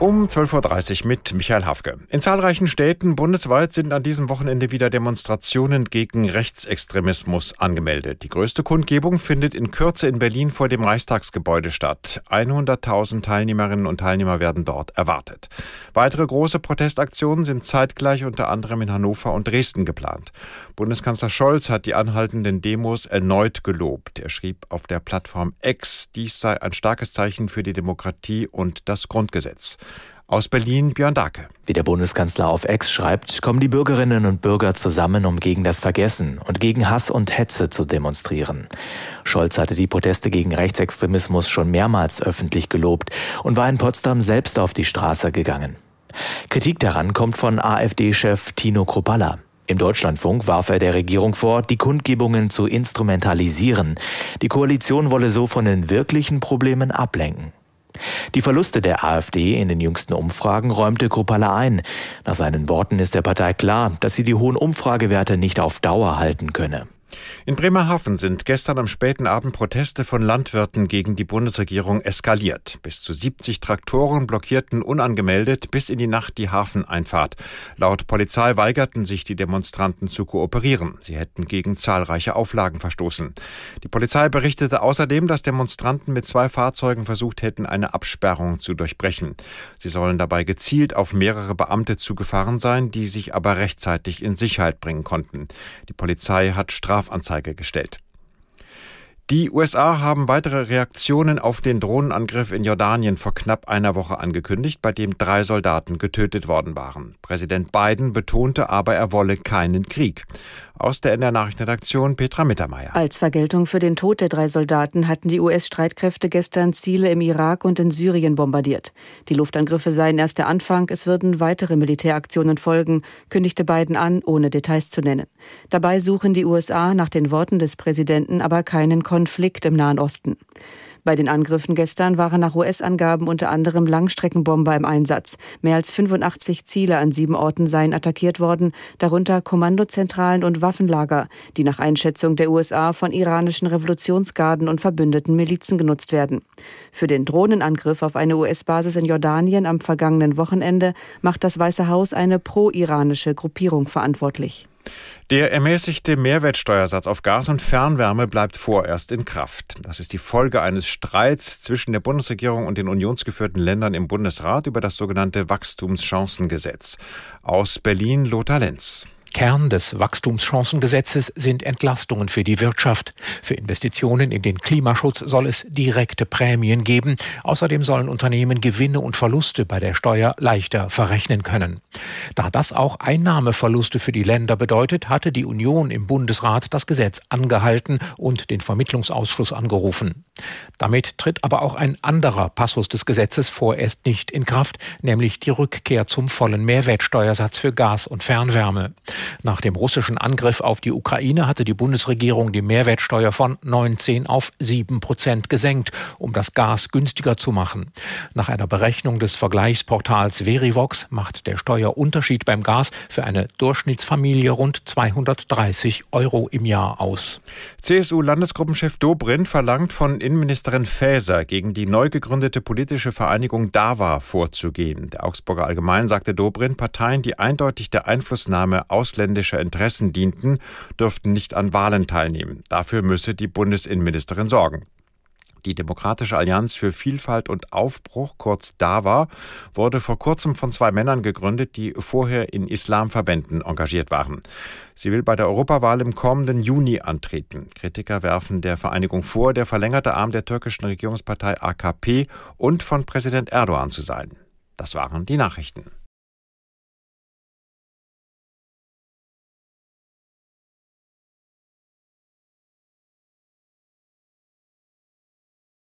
Um 12.30 Uhr mit Michael Hafke. In zahlreichen Städten bundesweit sind an diesem Wochenende wieder Demonstrationen gegen Rechtsextremismus angemeldet. Die größte Kundgebung findet in Kürze in Berlin vor dem Reichstagsgebäude statt. 100.000 Teilnehmerinnen und Teilnehmer werden dort erwartet. Weitere große Protestaktionen sind zeitgleich unter anderem in Hannover und Dresden geplant. Bundeskanzler Scholz hat die anhaltenden Demos erneut gelobt. Er schrieb auf der Plattform X, dies sei ein starkes Zeichen für die Demokratie und das Grundgesetz. Aus Berlin Björn Dake. Wie der Bundeskanzler auf Ex schreibt, kommen die Bürgerinnen und Bürger zusammen, um gegen das Vergessen und gegen Hass und Hetze zu demonstrieren. Scholz hatte die Proteste gegen Rechtsextremismus schon mehrmals öffentlich gelobt und war in Potsdam selbst auf die Straße gegangen. Kritik daran kommt von AfD-Chef Tino Kropalla. Im Deutschlandfunk warf er der Regierung vor, die Kundgebungen zu instrumentalisieren. Die Koalition wolle so von den wirklichen Problemen ablenken. Die Verluste der AfD in den jüngsten Umfragen räumte Kruppalla ein. Nach seinen Worten ist der Partei klar, dass sie die hohen Umfragewerte nicht auf Dauer halten könne. In Bremerhaven sind gestern am späten Abend Proteste von Landwirten gegen die Bundesregierung eskaliert. Bis zu 70 Traktoren blockierten unangemeldet bis in die Nacht die Hafeneinfahrt. Laut Polizei weigerten sich die Demonstranten zu kooperieren. Sie hätten gegen zahlreiche Auflagen verstoßen. Die Polizei berichtete außerdem, dass Demonstranten mit zwei Fahrzeugen versucht hätten, eine Absperrung zu durchbrechen. Sie sollen dabei gezielt auf mehrere Beamte zugefahren sein, die sich aber rechtzeitig in Sicherheit bringen konnten. Die Polizei hat Straf Strafanzeige gestellt. Die USA haben weitere Reaktionen auf den Drohnenangriff in Jordanien vor knapp einer Woche angekündigt, bei dem drei Soldaten getötet worden waren. Präsident Biden betonte aber, er wolle keinen Krieg. Aus der NDR Nachrichtenredaktion Petra Mittermeier. Als Vergeltung für den Tod der drei Soldaten hatten die US-Streitkräfte gestern Ziele im Irak und in Syrien bombardiert. Die Luftangriffe seien erst der Anfang, es würden weitere Militäraktionen folgen, kündigte Biden an, ohne Details zu nennen. Dabei suchen die USA nach den Worten des Präsidenten aber keinen Konflikt im Nahen Osten. Bei den Angriffen gestern waren nach US-Angaben unter anderem Langstreckenbomber im Einsatz. Mehr als 85 Ziele an sieben Orten seien attackiert worden, darunter Kommandozentralen und Waffenlager, die nach Einschätzung der USA von iranischen Revolutionsgarden und verbündeten Milizen genutzt werden. Für den Drohnenangriff auf eine US-Basis in Jordanien am vergangenen Wochenende macht das Weiße Haus eine pro-iranische Gruppierung verantwortlich. Der ermäßigte Mehrwertsteuersatz auf Gas und Fernwärme bleibt vorerst in Kraft. Das ist die Folge eines Streits zwischen der Bundesregierung und den unionsgeführten Ländern im Bundesrat über das sogenannte Wachstumschancengesetz. Aus Berlin Lothar Lenz. Kern des Wachstumschancengesetzes sind Entlastungen für die Wirtschaft. Für Investitionen in den Klimaschutz soll es direkte Prämien geben. Außerdem sollen Unternehmen Gewinne und Verluste bei der Steuer leichter verrechnen können. Da das auch Einnahmeverluste für die Länder bedeutet, hatte die Union im Bundesrat das Gesetz angehalten und den Vermittlungsausschuss angerufen. Damit tritt aber auch ein anderer Passus des Gesetzes vorerst nicht in Kraft, nämlich die Rückkehr zum vollen Mehrwertsteuersatz für Gas und Fernwärme. Nach dem russischen Angriff auf die Ukraine hatte die Bundesregierung die Mehrwertsteuer von 19 auf 7 Prozent gesenkt, um das Gas günstiger zu machen. Nach einer Berechnung des Vergleichsportals Verivox macht der Steuerunterschied beim Gas für eine Durchschnittsfamilie rund 230 Euro im Jahr aus. CSU-Landesgruppenchef Dobrindt verlangt von Innenministerin Faeser gegen die neu gegründete politische Vereinigung DAWA vorzugehen. Der Augsburger Allgemein sagte Dobrindt, Parteien, die eindeutig der Einflussnahme aus ausländischer Interessen dienten, dürften nicht an Wahlen teilnehmen. Dafür müsse die Bundesinnenministerin sorgen. Die Demokratische Allianz für Vielfalt und Aufbruch, kurz DAWA, wurde vor kurzem von zwei Männern gegründet, die vorher in Islamverbänden engagiert waren. Sie will bei der Europawahl im kommenden Juni antreten. Kritiker werfen der Vereinigung vor, der verlängerte Arm der türkischen Regierungspartei AKP und von Präsident Erdogan zu sein. Das waren die Nachrichten.